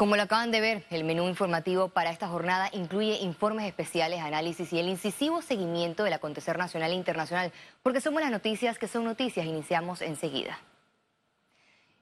Como lo acaban de ver, el menú informativo para esta jornada incluye informes especiales, análisis y el incisivo seguimiento del acontecer nacional e internacional, porque somos las noticias que son noticias. Iniciamos enseguida.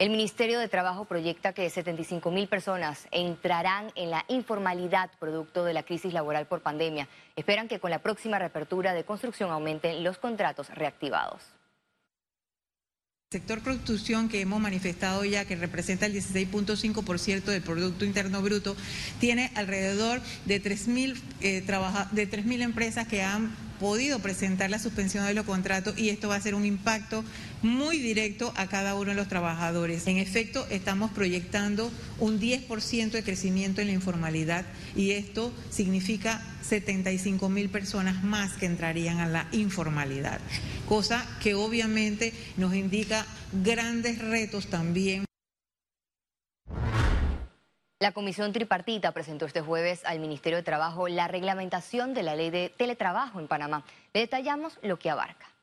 El Ministerio de Trabajo proyecta que 75 mil personas entrarán en la informalidad producto de la crisis laboral por pandemia. Esperan que con la próxima reapertura de construcción aumenten los contratos reactivados sector construcción que hemos manifestado ya que representa el 16.5% del Producto Interno Bruto, tiene alrededor de 3.000 eh, de empresas que han podido presentar la suspensión de los contratos y esto va a ser un impacto muy directo a cada uno de los trabajadores. En efecto, estamos proyectando un 10% de crecimiento en la informalidad y esto significa 75 mil personas más que entrarían a la informalidad, cosa que obviamente nos indica grandes retos también. La Comisión Tripartita presentó este jueves al Ministerio de Trabajo la reglamentación de la ley de teletrabajo en Panamá. Le detallamos lo que abarca.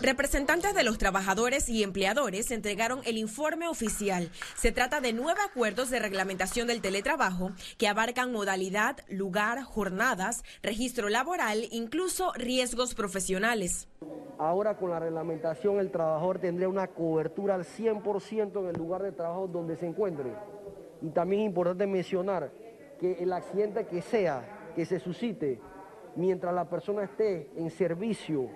Representantes de los trabajadores y empleadores entregaron el informe oficial. Se trata de nueve acuerdos de reglamentación del teletrabajo que abarcan modalidad, lugar, jornadas, registro laboral, incluso riesgos profesionales. Ahora con la reglamentación el trabajador tendría una cobertura al 100% en el lugar de trabajo donde se encuentre. Y también es importante mencionar que el accidente que sea, que se suscite, mientras la persona esté en servicio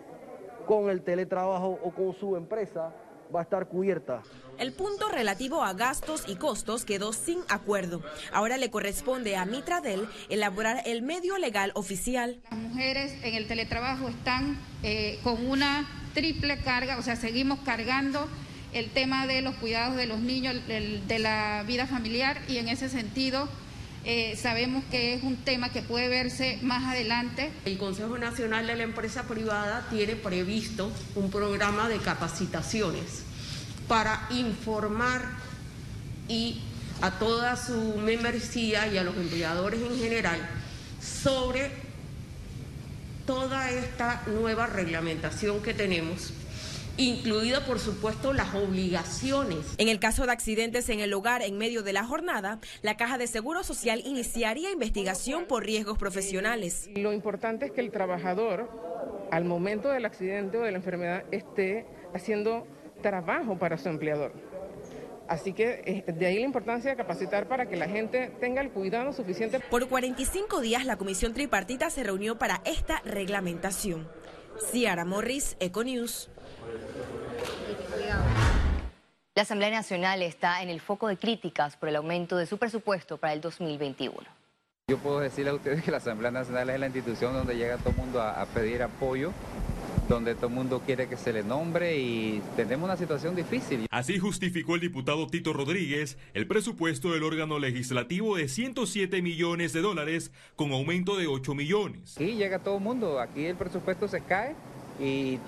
con el teletrabajo o con su empresa va a estar cubierta. El punto relativo a gastos y costos quedó sin acuerdo. Ahora le corresponde a Mitradel elaborar el medio legal oficial. Las mujeres en el teletrabajo están eh, con una triple carga, o sea, seguimos cargando el tema de los cuidados de los niños, de la vida familiar y en ese sentido eh, sabemos que es un tema que puede verse más adelante. El Consejo Nacional de la Empresa Privada tiene previsto un programa de capacitaciones para informar y a toda su membresía y a los empleadores en general sobre toda esta nueva reglamentación que tenemos incluido por supuesto las obligaciones. En el caso de accidentes en el hogar en medio de la jornada, la Caja de Seguro Social iniciaría investigación por riesgos profesionales. Lo importante es que el trabajador al momento del accidente o de la enfermedad esté haciendo trabajo para su empleador. Así que eh, de ahí la importancia de capacitar para que la gente tenga el cuidado suficiente. Por 45 días la comisión tripartita se reunió para esta reglamentación. Ciara Morris, Econews. La Asamblea Nacional está en el foco de críticas por el aumento de su presupuesto para el 2021. Yo puedo decirle a ustedes que la Asamblea Nacional es la institución donde llega todo el mundo a, pedir apoyo donde todo el mundo quiere que se le nombre y tenemos una situación difícil. Así justificó el diputado Tito Rodríguez el presupuesto del órgano legislativo de 107 millones de dólares con aumento de 8 millones. Sí, llega todo el mundo, aquí el presupuesto se cae y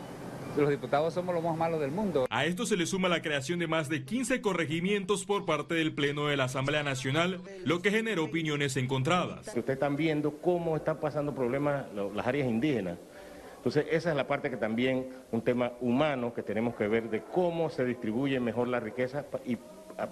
los diputados somos los más malos del mundo. A esto se le suma la creación de más de 15 corregimientos por parte del Pleno de la Asamblea Nacional, lo que generó opiniones encontradas. Ustedes están viendo cómo están pasando problemas las áreas indígenas. Entonces, esa es la parte que también, un tema humano que tenemos que ver de cómo se distribuye mejor la riqueza y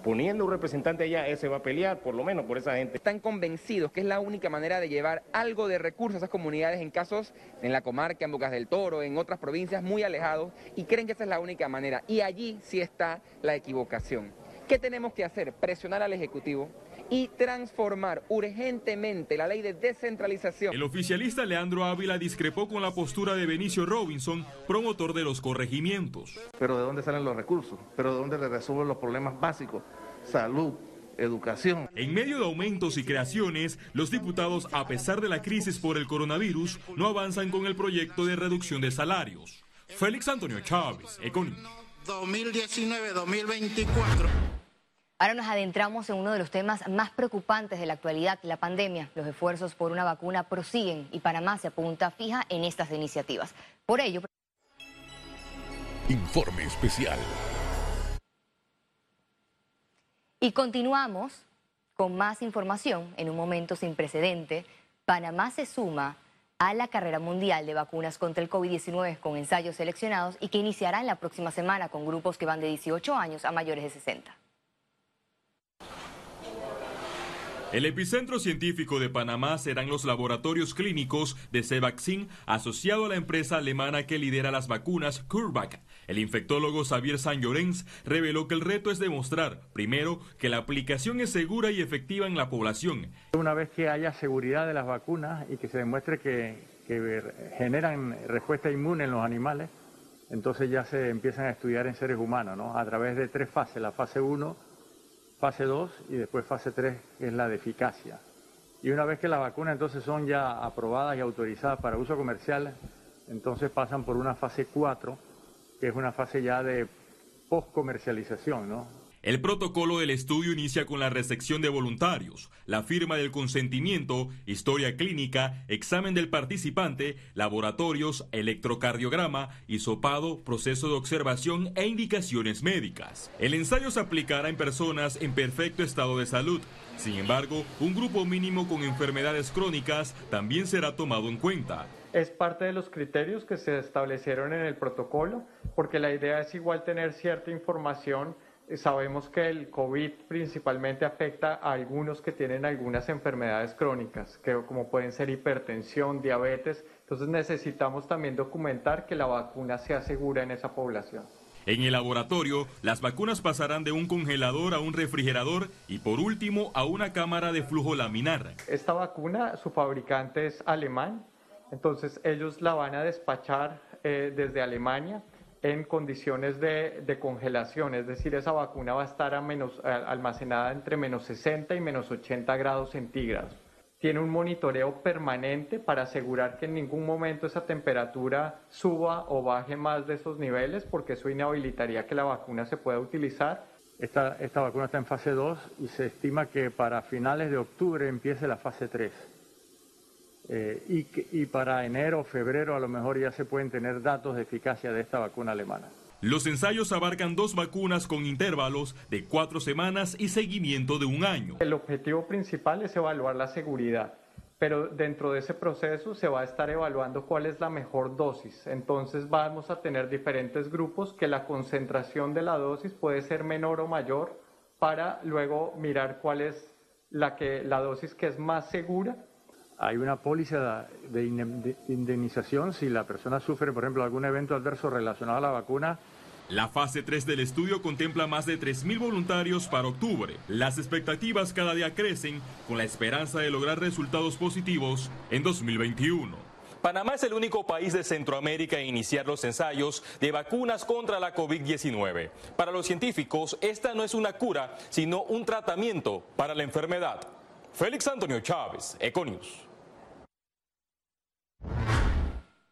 poniendo un representante allá, ese va a pelear por lo menos por esa gente. Están convencidos que es la única manera de llevar algo de recursos a esas comunidades en casos en la comarca, en Bocas del Toro, en otras provincias muy alejados y creen que esa es la única manera. Y allí sí está la equivocación. ¿Qué tenemos que hacer? Presionar al Ejecutivo y transformar urgentemente la ley de descentralización. El oficialista Leandro Ávila discrepó con la postura de Benicio Robinson, promotor de los corregimientos. Pero ¿de dónde salen los recursos? ¿Pero de dónde le resuelven los problemas básicos? Salud, educación. En medio de aumentos y creaciones, los diputados, a pesar de la crisis por el coronavirus, no avanzan con el proyecto de reducción de salarios. Félix Antonio Chávez, Econ. 2019-2024. Ahora nos adentramos en uno de los temas más preocupantes de la actualidad, la pandemia. Los esfuerzos por una vacuna prosiguen y Panamá se apunta fija en estas iniciativas. Por ello... Informe especial. Y continuamos con más información en un momento sin precedente. Panamá se suma a la carrera mundial de vacunas contra el COVID-19 con ensayos seleccionados y que iniciará en la próxima semana con grupos que van de 18 años a mayores de 60. El epicentro científico de Panamá serán los laboratorios clínicos de Cevaxin, asociado a la empresa alemana que lidera las vacunas CureVac. El infectólogo Xavier San Llorens reveló que el reto es demostrar, primero, que la aplicación es segura y efectiva en la población. Una vez que haya seguridad de las vacunas y que se demuestre que, que generan respuesta inmune en los animales, entonces ya se empiezan a estudiar en seres humanos, ¿no? A través de tres fases, la fase 1, fase 2 y después fase 3, que es la de eficacia. Y una vez que las vacunas entonces son ya aprobadas y autorizadas para uso comercial, entonces pasan por una fase 4, que es una fase ya de post-comercialización, ¿no? El protocolo del estudio inicia con la recepción de voluntarios, la firma del consentimiento, historia clínica, examen del participante, laboratorios, electrocardiograma, hisopado, proceso de observación e indicaciones médicas. El ensayo se aplicará en personas en perfecto estado de salud. Sin embargo, un grupo mínimo con enfermedades crónicas también será tomado en cuenta es parte de los criterios que se establecieron en el protocolo, porque la idea es igual tener cierta información sabemos que el COVID principalmente afecta a algunos que tienen algunas enfermedades crónicas, que como pueden ser hipertensión, diabetes. Entonces necesitamos también documentar que la vacuna sea segura en esa población. En el laboratorio, las vacunas pasarán de un congelador a un refrigerador y por último a una cámara de flujo laminar. Esta vacuna, su fabricante es alemán, entonces ellos la van a despachar eh, desde Alemania en condiciones de, congelación, es decir, esa vacuna va a estar almacenada entre menos 60 y menos 80 grados centígrados. Tiene un monitoreo permanente para asegurar que en ningún momento esa temperatura suba o baje más de esos niveles, porque eso inhabilitaría que la vacuna se pueda utilizar. Esta, esta vacuna está en fase 2 y se estima que para finales de octubre empiece la fase 3. Eh, y, y para enero o febrero a lo mejor ya se pueden tener datos de eficacia de esta vacuna alemana. Los ensayos abarcan dos vacunas con intervalos de cuatro semanas y seguimiento de un año. El objetivo principal es evaluar la seguridad, pero dentro de ese proceso se va a estar evaluando cuál es la mejor dosis. Entonces vamos a tener diferentes grupos que la concentración de la dosis puede ser menor o mayor para luego mirar cuál es la, que, la dosis que es más segura hay una póliza de indemnización si la persona sufre, por ejemplo, algún evento adverso relacionado a la vacuna. La fase 3 del estudio contempla más de 3.000 voluntarios para octubre. Las expectativas cada día crecen con la esperanza de lograr resultados positivos en 2021. Panamá es el único país de Centroamérica en iniciar los ensayos de vacunas contra la COVID-19. Para los científicos, esta no es una cura, sino un tratamiento para la enfermedad. Félix Antonio Chávez, Econius.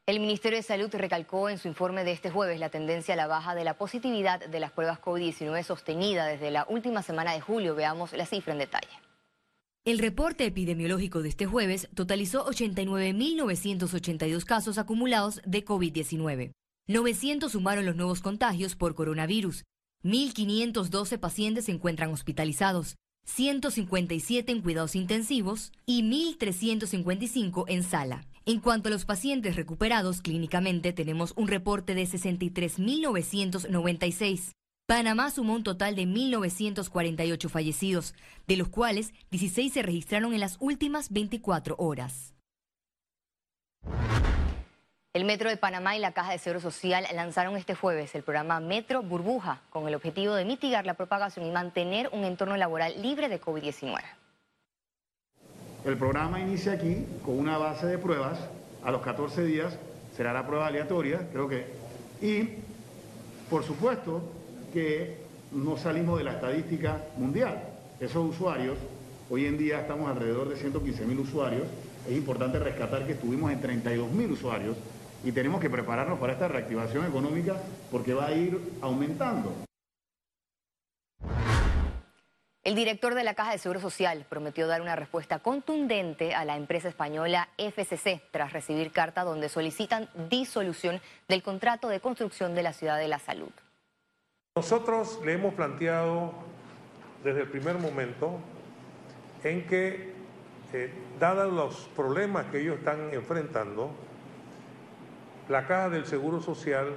El Ministerio de Salud recalcó en su informe de este jueves la tendencia a la baja de la positividad de las pruebas COVID-19 sostenida desde la última semana de julio. Veamos la cifra en detalle. El reporte epidemiológico de este jueves totalizó 89.982 casos acumulados de COVID-19. 900 sumaron los nuevos contagios por coronavirus. 1.512 pacientes se encuentran hospitalizados. 157 en cuidados intensivos y 1.355 en sala. En cuanto a los pacientes recuperados clínicamente, tenemos un reporte de 63.996. Panamá sumó un total de 1.948 fallecidos, de los cuales 16 se registraron en las últimas 24 horas. El Metro de Panamá y la Caja de Seguro Social lanzaron este jueves el programa Metro Burbuja con el objetivo de mitigar la propagación y mantener un entorno laboral libre de COVID-19. El programa inicia aquí con una base de pruebas. A los 14 días será la prueba aleatoria, creo que. Y, por supuesto, que no salimos de la estadística mundial. Esos usuarios, hoy en día estamos alrededor de 115 mil usuarios. Es importante rescatar que estuvimos en 32 mil usuarios y tenemos que prepararnos para esta reactivación económica porque va a ir aumentando. El director de la Caja de Seguro Social prometió dar una respuesta contundente a la empresa española FCC tras recibir carta donde solicitan disolución del contrato de construcción de la Ciudad de la Salud. Nosotros le hemos planteado desde el primer momento en que, eh, dados los problemas que ellos están enfrentando, la Caja del Seguro Social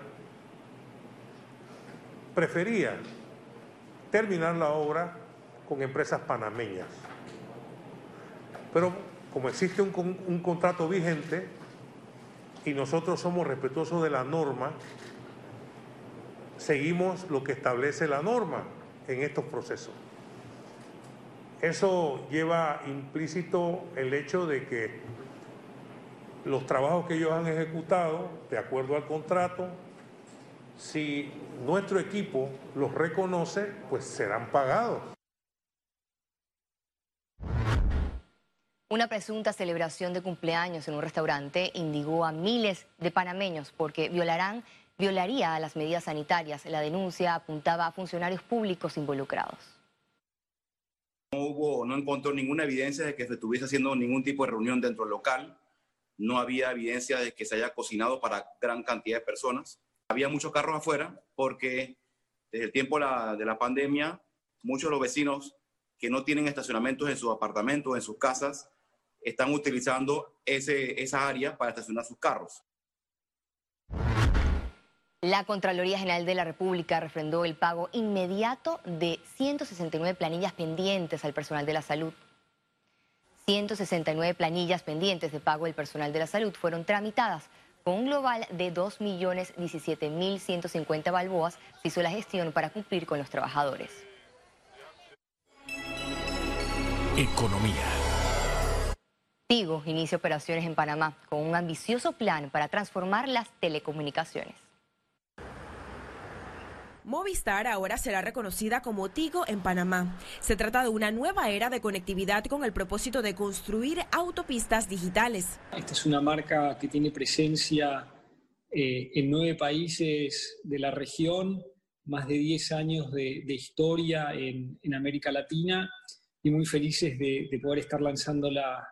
prefería terminar la obra con empresas panameñas. Pero como existe un, contrato vigente y nosotros somos respetuosos de la norma, seguimos lo que establece la norma en estos procesos. Eso lleva implícito el hecho de que los trabajos que ellos han ejecutado, de acuerdo al contrato, si nuestro equipo los reconoce, pues serán pagados. Una presunta celebración de cumpleaños en un restaurante indigó a miles de panameños porque violarán, violaría a las medidas sanitarias. La denuncia apuntaba a funcionarios públicos involucrados. No hubo, no encontró ninguna evidencia de que se estuviese haciendo ningún tipo de reunión dentro del local. No había evidencia de que se haya cocinado para gran cantidad de personas. Había muchos carros afuera porque desde el tiempo de la pandemia, muchos de los vecinos que no tienen estacionamientos en sus apartamentos, en sus casas, están utilizando ese, esa área para estacionar sus carros. La Contraloría General de la República refrendó el pago inmediato de 169 planillas pendientes al personal de la salud. 169 planillas pendientes de pago del personal de la salud fueron tramitadas. Con un global de 2.017.150 balboas se hizo la gestión para cumplir con los trabajadores. Economía. Tigo inicia operaciones en Panamá con un ambicioso plan para transformar las telecomunicaciones. Movistar ahora será reconocida como Tigo en Panamá. Se trata de una nueva era de conectividad con el propósito de construir autopistas digitales. Esta es una marca que tiene presencia eh, en nueve países de la región, más de 10 años de, historia en, América Latina y muy felices de, de poder estar lanzándola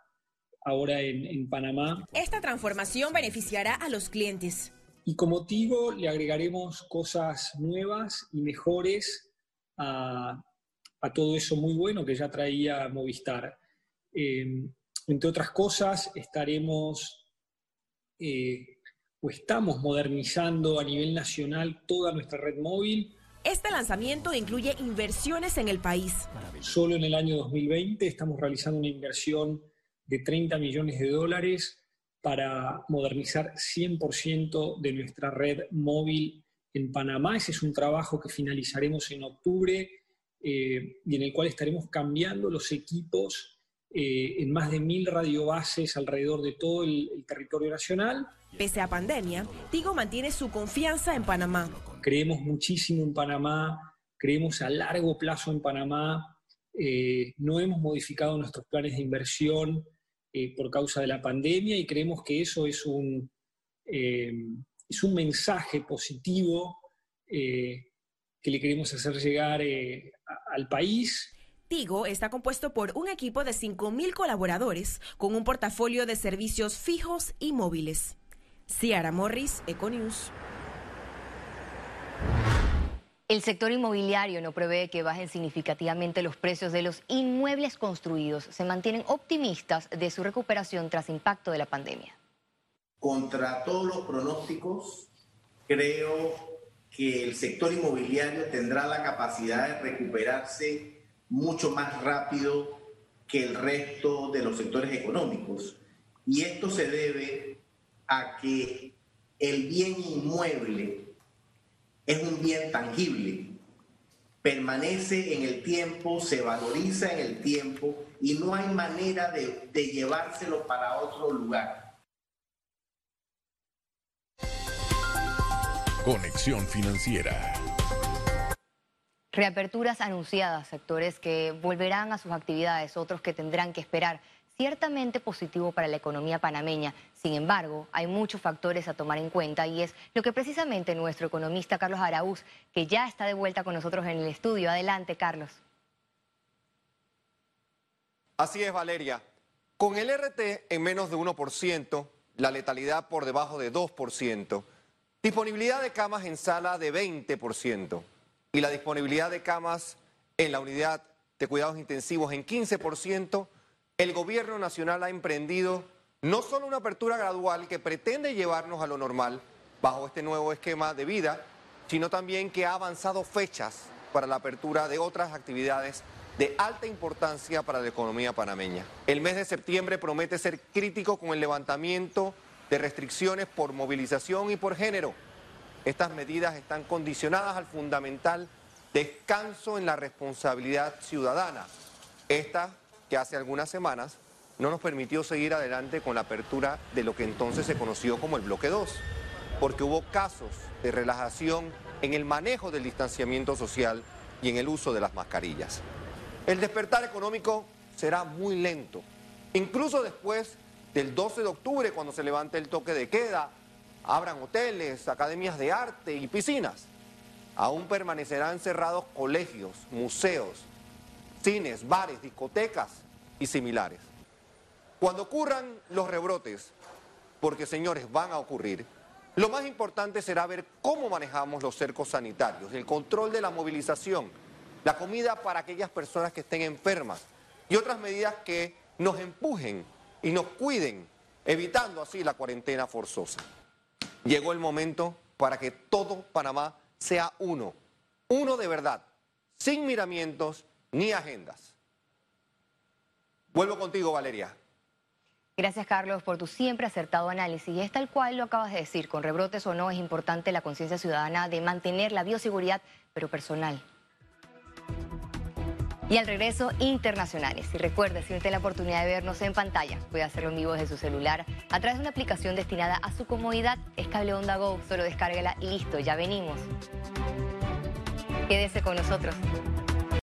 ahora en, Panamá. Esta transformación beneficiará a los clientes. Y como Tigo le agregaremos cosas nuevas y mejores a, todo eso muy bueno que ya traía Movistar. Eh, entre otras cosas, estaremos eh, o estamos modernizando a nivel nacional toda nuestra red móvil. Este lanzamiento incluye inversiones en el país. Solo en el año 2020 estamos realizando una inversión de 30 millones de dólares para modernizar 100% de nuestra red móvil en Panamá. Ese es un trabajo que finalizaremos en octubre eh, y en el cual estaremos cambiando los equipos eh, en más de mil radiobases alrededor de todo el, territorio nacional. Pese a pandemia, Tigo mantiene su confianza en Panamá. Creemos muchísimo en Panamá, creemos a largo plazo en Panamá, eh, no hemos modificado nuestros planes de inversión, eh, por causa de la pandemia y creemos que eso es un, eh, es un mensaje positivo eh, que le queremos hacer llegar al país. Tigo está compuesto por un equipo de 5.000 colaboradores con un portafolio de servicios fijos y móviles. Ciara Morris, Econews. El sector inmobiliario no prevé que bajen significativamente los precios de los inmuebles construidos. Se mantienen optimistas de su recuperación tras impacto de la pandemia. Contra todos los pronósticos, creo que el sector inmobiliario tendrá la capacidad de recuperarse mucho más rápido que el resto de los sectores económicos. Y esto se debe a que el bien inmueble es un bien tangible, permanece en el tiempo, se valoriza en el tiempo y no hay manera de, llevárselo para otro lugar. Conexión financiera. Reaperturas anunciadas, sectores que volverán a sus actividades, otros que tendrán que esperar ciertamente positivo para la economía panameña. Sin embargo, hay muchos factores a tomar en cuenta y es lo que precisamente nuestro economista Carlos Araúz, que ya está de vuelta con nosotros en el estudio. Adelante, Carlos. Así es, Valeria. Con el RT en menos de 1%, la letalidad por debajo de 2%, disponibilidad de camas en sala de 20% y la disponibilidad de camas en la unidad de cuidados intensivos en 15%, el gobierno nacional ha emprendido no solo una apertura gradual que pretende llevarnos a lo normal bajo este nuevo esquema de vida, sino también que ha avanzado fechas para la apertura de otras actividades de alta importancia para la economía panameña. El mes de septiembre promete ser crítico con el levantamiento de restricciones por movilización y por género. Estas medidas están condicionadas al fundamental descanso en la responsabilidad ciudadana. Esta que hace algunas semanas no nos permitió seguir adelante con la apertura de lo que entonces se conoció como el bloque 2, porque hubo casos de relajación en el manejo del distanciamiento social y en el uso de las mascarillas. El despertar económico será muy lento, incluso después del 12 de octubre cuando se levante el toque de queda, abran hoteles, academias de arte y piscinas. Aún permanecerán cerrados colegios, museos, cines, bares, discotecas y similares. Cuando ocurran los rebrotes, porque señores van a ocurrir, lo más importante será ver cómo manejamos los cercos sanitarios, el control de la movilización, la comida para aquellas personas que estén enfermas y otras medidas que nos empujen y nos cuiden, evitando así la cuarentena forzosa. Llegó el momento para que todo Panamá sea uno, uno de verdad, sin miramientos ni agendas. Vuelvo contigo, Valeria. Gracias, Carlos, por tu siempre acertado análisis. Y es tal cual lo acabas de decir, con rebrotes o no, es importante la conciencia ciudadana de mantener la bioseguridad, pero personal. Y al regreso, internacionales. Y recuerde, si tiene la oportunidad de vernos en pantalla, puede hacerlo en vivo desde su celular a través de una aplicación destinada a su comodidad. Es Cable Onda Go, solo descárguela y listo, ya venimos. Quédese con nosotros.